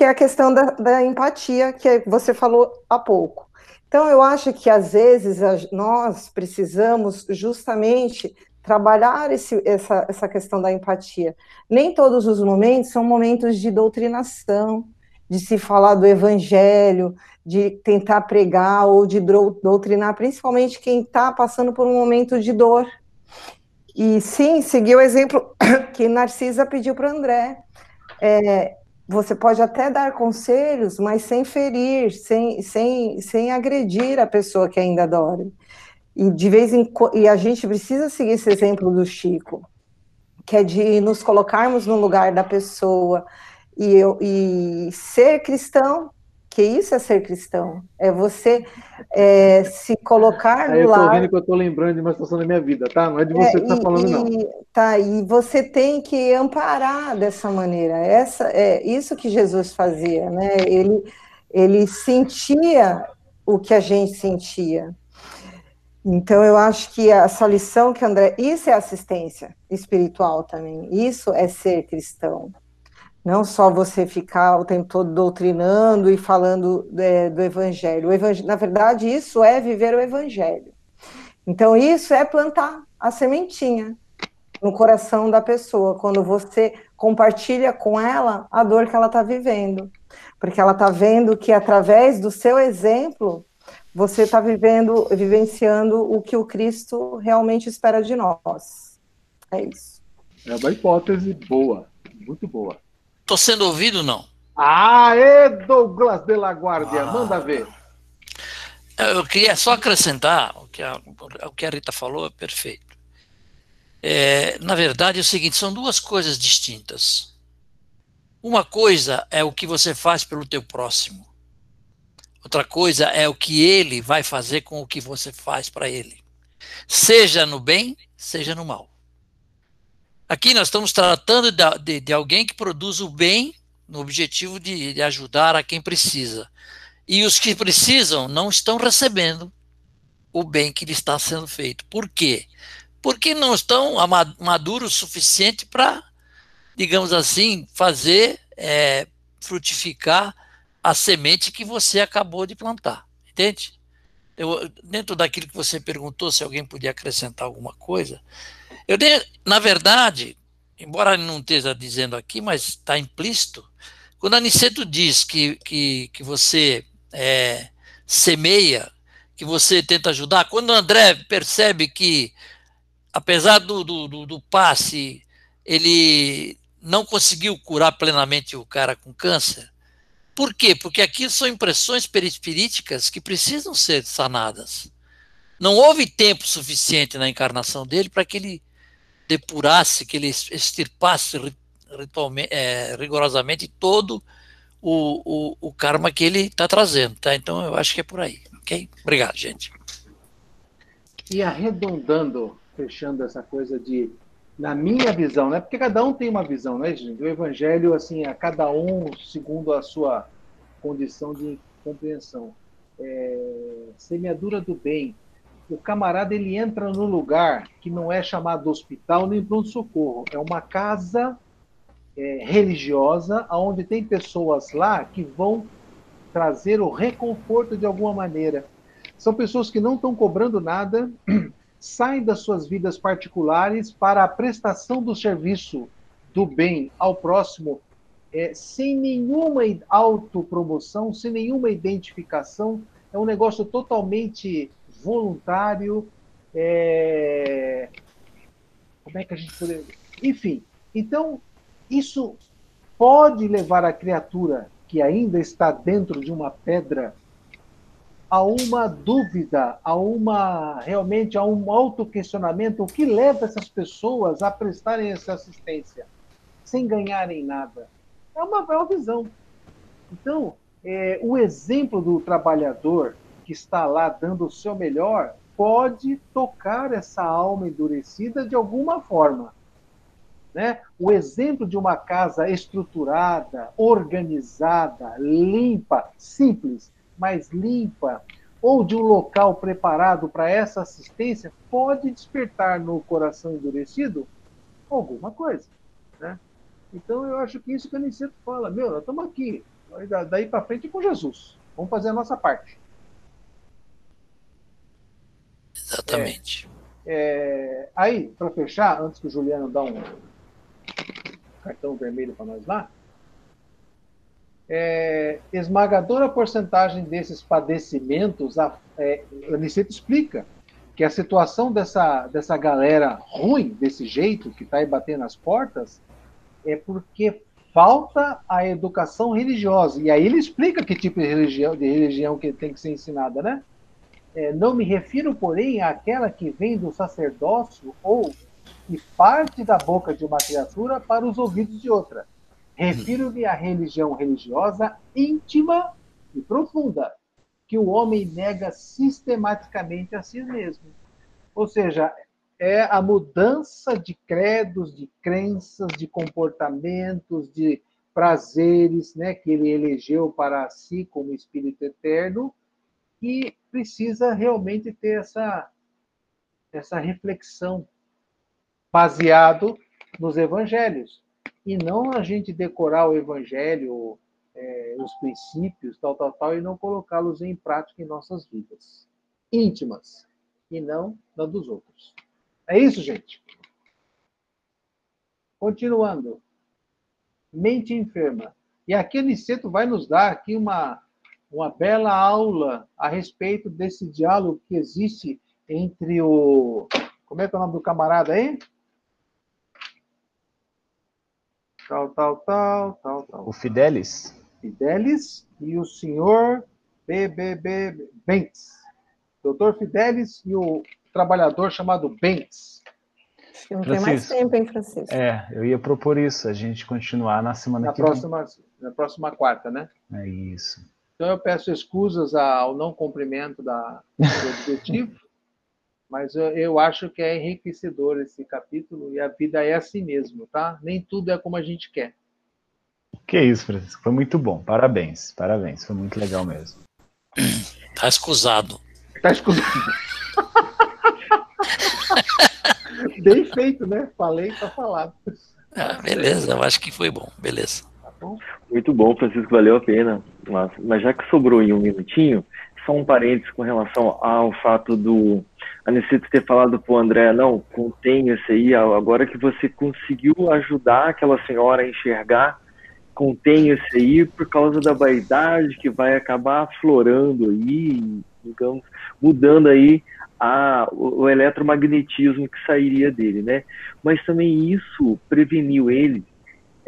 Que é a questão da, da empatia que você falou há pouco. Então, eu acho que às vezes nós precisamos justamente trabalhar esse, essa, essa questão da empatia. Nem todos os momentos são momentos de doutrinação, de se falar do evangelho, de tentar pregar ou de doutrinar, principalmente quem está passando por um momento de dor. E sim, seguir o exemplo que Narcisa pediu para André. É, você pode até dar conselhos, mas sem ferir, sem, sem, sem agredir a pessoa que ainda dorme. E de vez em e a gente precisa seguir esse exemplo do Chico, que é de nos colocarmos no lugar da pessoa e, eu, e ser cristão, que isso é ser cristão, é você é, se colocar
no lado. Eu tô vendo que eu tô lembrando de uma situação da minha vida, tá? Não é de você é, que tá falando,
e,
não.
Tá, e você tem que amparar dessa maneira. Essa é isso que Jesus fazia, né? Ele, ele sentia o que a gente sentia. Então, eu acho que essa lição que André. Isso é assistência espiritual também. Isso é ser cristão. Não só você ficar o tempo todo doutrinando e falando é, do evangelho. Evangelho. Na verdade, isso é viver o evangelho. Então, isso é plantar a sementinha no coração da pessoa, quando você compartilha com ela a dor que ela está vivendo. Porque ela está vendo que, através do seu exemplo, você está vivendo, vivenciando o que o Cristo realmente espera de nós. É isso.
É uma hipótese boa, muito boa.
Estou sendo ouvido não?
Aê, Douglas de la Guardia, ah. manda ver.
Eu queria só acrescentar o que a, o que a Rita falou, é perfeito. É, na verdade, é o seguinte: são duas coisas distintas. Uma coisa é o que você faz pelo teu próximo. Outra coisa é o que ele vai fazer com o que você faz para ele. Seja no bem, seja no mal. Aqui nós estamos tratando de, de, de alguém que produz o bem no objetivo de, de ajudar a quem precisa. E os que precisam não estão recebendo o bem que lhe está sendo feito. Por quê? Porque não estão maduros o suficiente para, digamos assim, fazer é, frutificar a semente que você acabou de plantar. Entende? Eu, dentro daquilo que você perguntou, se alguém podia acrescentar alguma coisa, eu, na verdade, embora não esteja dizendo aqui, mas está implícito, quando Aniceto diz que, que, que você é, semeia, que você tenta ajudar, quando André percebe que, apesar do, do, do passe, ele não conseguiu curar plenamente o cara com câncer, por quê? Porque aqui são impressões perispiríticas que precisam ser sanadas. Não houve tempo suficiente na encarnação dele para que ele depurasse, que ele extirpasse é, rigorosamente todo o, o, o, karma que ele está trazendo, tá? Então eu acho que é por aí, ok? Obrigado, gente.
E arredondando, fechando essa coisa de, na minha visão, né? Porque cada um tem uma visão, né, gente? O evangelho, assim, a cada um segundo a sua condição de compreensão. É, semeadura do bem, o camarada ele entra no lugar que não é chamado hospital nem pronto-socorro, é uma casa é, religiosa, onde tem pessoas lá que vão trazer o reconforto de alguma maneira. São pessoas que não estão cobrando nada, saem das suas vidas particulares para a prestação do serviço do bem ao próximo, é, sem nenhuma autopromoção, sem nenhuma identificação. É um negócio totalmente voluntário, é... como é que a gente poderia. Enfim, então, isso pode levar a criatura que ainda está dentro de uma pedra a uma dúvida, a uma realmente a um autoquestionamento, o que leva essas pessoas a prestarem essa assistência sem ganharem nada. É uma, é uma visão. Então, é, o exemplo do trabalhador que está lá dando o seu melhor pode tocar essa alma endurecida de alguma forma. Né? O exemplo de uma casa estruturada, organizada, limpa, simples, mas limpa, ou de um local preparado para essa assistência pode despertar no coração endurecido alguma coisa, né? Então eu acho que isso que o Aniceto fala, meu, nós estamos aqui, daí para frente é com Jesus, vamos fazer a nossa parte.
Exatamente.
É, é, aí, para fechar, antes que o Juliano dá um cartão vermelho para nós lá, é, esmagadora porcentagem desses padecimentos, a, é, Aniceto explica que a situação dessa, dessa galera ruim, desse jeito, que está aí batendo as portas, é porque falta a educação religiosa. E aí ele explica que tipo de religião, de religião que tem que ser ensinada, né? É, não me refiro, porém, àquela que vem do sacerdócio ou que parte da boca de uma criatura para os ouvidos de outra. Refiro-me à religião religiosa íntima e profunda, que o homem nega sistematicamente a si mesmo. Ou seja, é a mudança de credos, de crenças, de comportamentos, de prazeres, né, que ele elegeu para si como espírito eterno, que precisa realmente ter essa essa reflexão baseado nos evangelhos e não a gente decorar o evangelho, é, os princípios, tal, tal, tal, e não colocá-los em prática em nossas vidas íntimas e não na dos outros. É isso, gente. Continuando. Mente enferma. E aqui Aniceto vai nos dar aqui uma, uma bela aula a respeito desse diálogo que existe entre o. Como é que é o nome do camarada aí? tal, tal, tal, tal, tal.
O Fidelis?
Fidelis e o senhor BBB Bentes. Doutor Fidelis e o trabalhador chamado Bentes.
Não tem mais tempo, hein, Francisco?
É, eu ia propor isso, a gente continuar na semana
na
que
próxima, vem. Na próxima quarta, né?
É isso.
Então eu peço escusas ao não cumprimento da, do objetivo. Mas eu, eu, acho que é enriquecedor esse capítulo e a vida é assim mesmo, tá? Nem tudo é como a gente quer.
Que isso, Francisco. Foi muito bom. Parabéns, parabéns. Foi muito legal mesmo.
Tá escusado.
Tá escusado. Bem feito, né? Falei, tá falado.
Ah, beleza, eu acho que foi bom. Beleza.
Muito bom, Francisco, valeu a pena. Mas, mas já que sobrou em um minutinho, só um parênteses com relação ao fato do Aniceto ter falado para o André, não, contenha-se aí, agora que você conseguiu ajudar aquela senhora a enxergar, contenha-se aí por causa da vaidade que vai acabar aflorando aí, digamos, mudando aí a, o, o eletromagnetismo que sairia dele, né? Mas também isso preveniu ele,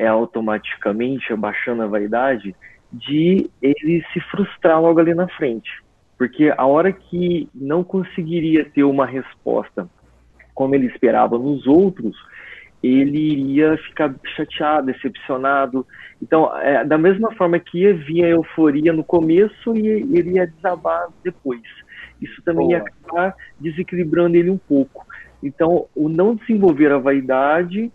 é, automaticamente, abaixando a vaidade, de ele se frustrar logo ali na frente. Porque a hora que não conseguiria ter uma resposta como ele esperava nos outros, ele iria ficar chateado, decepcionado. Então, é, da mesma forma que ia vir a euforia no começo e ele ia desabar depois. Isso também Boa. ia acabar desequilibrando ele um pouco. Então, o não desenvolver a vaidade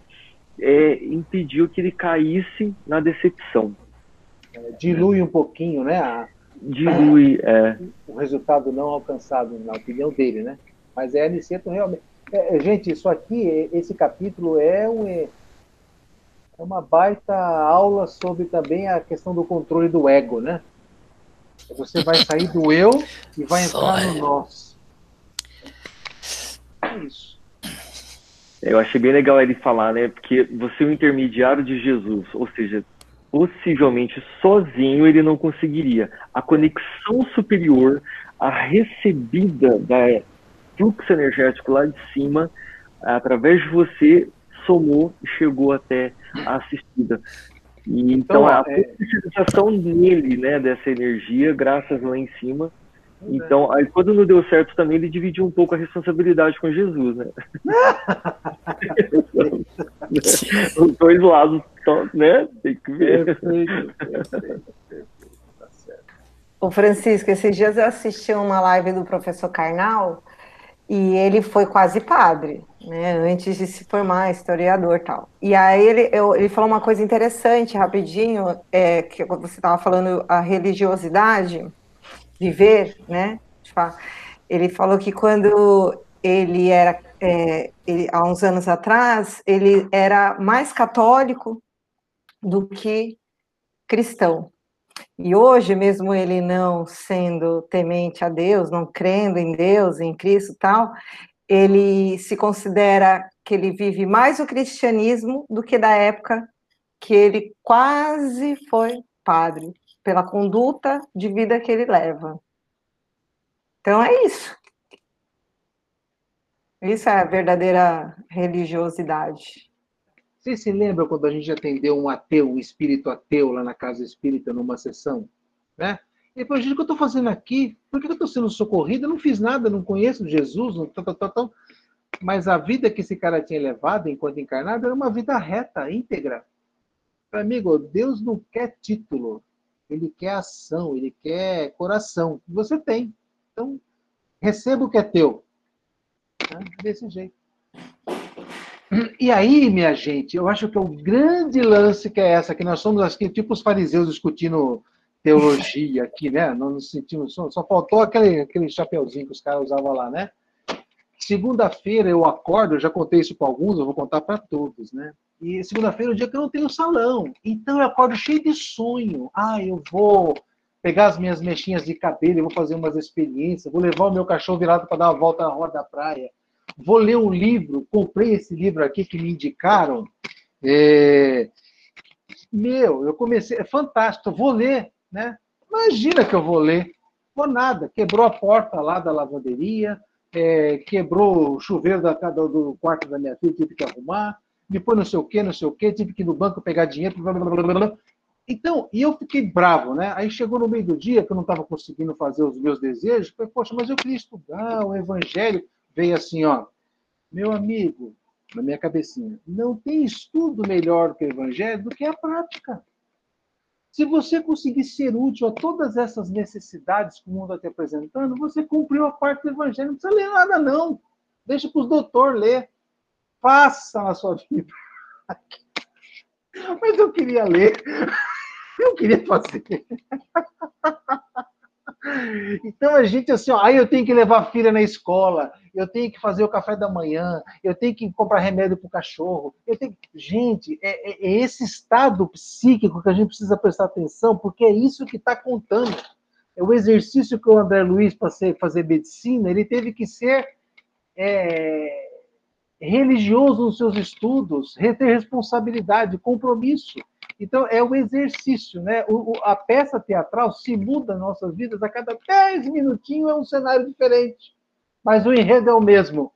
é, impediu que ele caísse na decepção.
É, dilui um pouquinho, né? A,
dilui é.
o resultado não alcançado, na opinião dele, né? Mas é Aniceto realmente. É, é, gente, isso aqui, esse capítulo é, um, é uma baita aula sobre também a questão do controle do ego, né? Você vai sair do eu e vai entrar no nós. É isso.
Eu achei bem legal ele falar, né? Porque você é o intermediário de Jesus, ou seja, possivelmente sozinho ele não conseguiria. A conexão superior, a recebida da fluxo energético lá de cima, através de você, somou e chegou até a assistida. E, então, então a é... nele, né, dessa energia, graças lá em cima, então, aí quando não deu certo também, ele dividiu um pouco a responsabilidade com Jesus, né? Os dois lados, né? Tem que ver.
O Francisco, esses dias eu assisti uma live do professor Karnal e ele foi quase padre, né? Antes de se formar historiador tal. E aí ele, eu, ele falou uma coisa interessante, rapidinho, é, que você estava falando a religiosidade viver, né, Ele falou que quando ele era, é, ele, há uns anos atrás, ele era mais católico do que cristão. E hoje, mesmo ele não sendo temente a Deus, não crendo em Deus, em Cristo e tal, ele se considera que ele vive mais o cristianismo do que da época que ele quase foi padre, pela conduta de vida que ele leva. Então é isso. Isso é a verdadeira religiosidade.
Você se lembra quando a gente atendeu um ateu, um espírito ateu lá na casa espírita, numa sessão? Né? Ele falou, gente, o que eu estou fazendo aqui? Por que eu estou sendo socorrido? Eu não fiz nada, não conheço Jesus, não, tão, tão, tão. mas a vida que esse cara tinha levado enquanto encarnado era uma vida reta, íntegra. Amigo, Deus não quer título, ele quer ação, ele quer coração. Você tem. Então, receba o que é teu. Né? Desse jeito. E aí, minha gente, eu acho que o grande lance que é essa, que nós somos aqui, tipo os fariseus discutindo teologia aqui, né? Nós nos sentimos, só, só faltou aquele, aquele chapeuzinho que os caras usavam lá, né? Segunda-feira eu acordo, eu já contei isso para alguns, eu vou contar para todos, né? E segunda-feira é o dia que eu não tenho salão. Então eu acordo cheio de sonho. Ah, eu vou pegar as minhas mechinhas de cabelo, eu vou fazer umas experiências, vou levar o meu cachorro virado para dar uma volta na rua da praia vou ler um livro, comprei esse livro aqui que me indicaram. É... Meu, eu comecei, é fantástico, vou ler, né? Imagina que eu vou ler. Vou nada, quebrou a porta lá da lavanderia, é, quebrou o chuveiro da, do, do quarto da minha filha, tive que arrumar, depois não sei o que, não sei o que, tive que ir no banco pegar dinheiro, blá, blá, blá, blá. Então, e eu fiquei bravo, né? Aí chegou no meio do dia que eu não estava conseguindo fazer os meus desejos, falei, poxa, mas eu queria estudar o evangelho veio assim, ó, meu amigo, na minha cabecinha, não tem estudo melhor que o evangelho do que a prática. Se você conseguir ser útil a todas essas necessidades que o mundo está te apresentando, você cumpriu a parte do evangelho. Não precisa ler nada, não. Deixa para os doutores ler. Faça na sua vida. Mas eu queria ler. Eu queria fazer. Então a gente assim, ó, aí eu tenho que levar a filha na escola, eu tenho que fazer o café da manhã, eu tenho que comprar remédio para o cachorro. Eu tenho... Gente, é, é, é, esse estado psíquico que a gente precisa prestar atenção, porque é isso que está contando. É o exercício que o André Luiz, para fazer medicina, ele teve que ser é, religioso nos seus estudos, ter responsabilidade, compromisso. Então, é o exercício, né? O, a peça teatral se muda nossas vidas a cada 10 minutinhos, é um cenário diferente. Mas o enredo é o mesmo.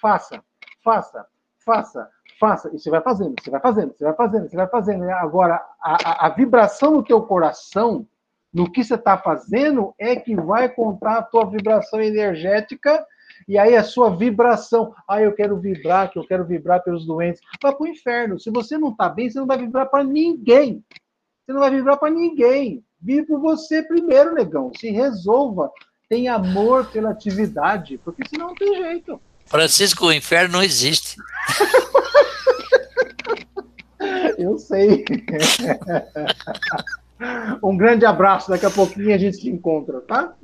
Faça, faça, faça, faça. E você vai fazendo, você vai fazendo, você vai fazendo, você vai fazendo. Agora, a, a, a vibração no teu coração, no que você está fazendo, é que vai contar a tua vibração energética e aí a sua vibração, ah, eu quero vibrar, que eu quero vibrar pelos doentes, vai para o inferno. Se você não está bem, você não vai vibrar para ninguém. Você não vai vibrar para ninguém. Vive por você primeiro, negão. Se resolva. Tem amor pela atividade, porque senão não tem jeito.
Francisco, o inferno não existe.
eu sei. Um grande abraço. Daqui a pouquinho a gente se encontra, tá? tá.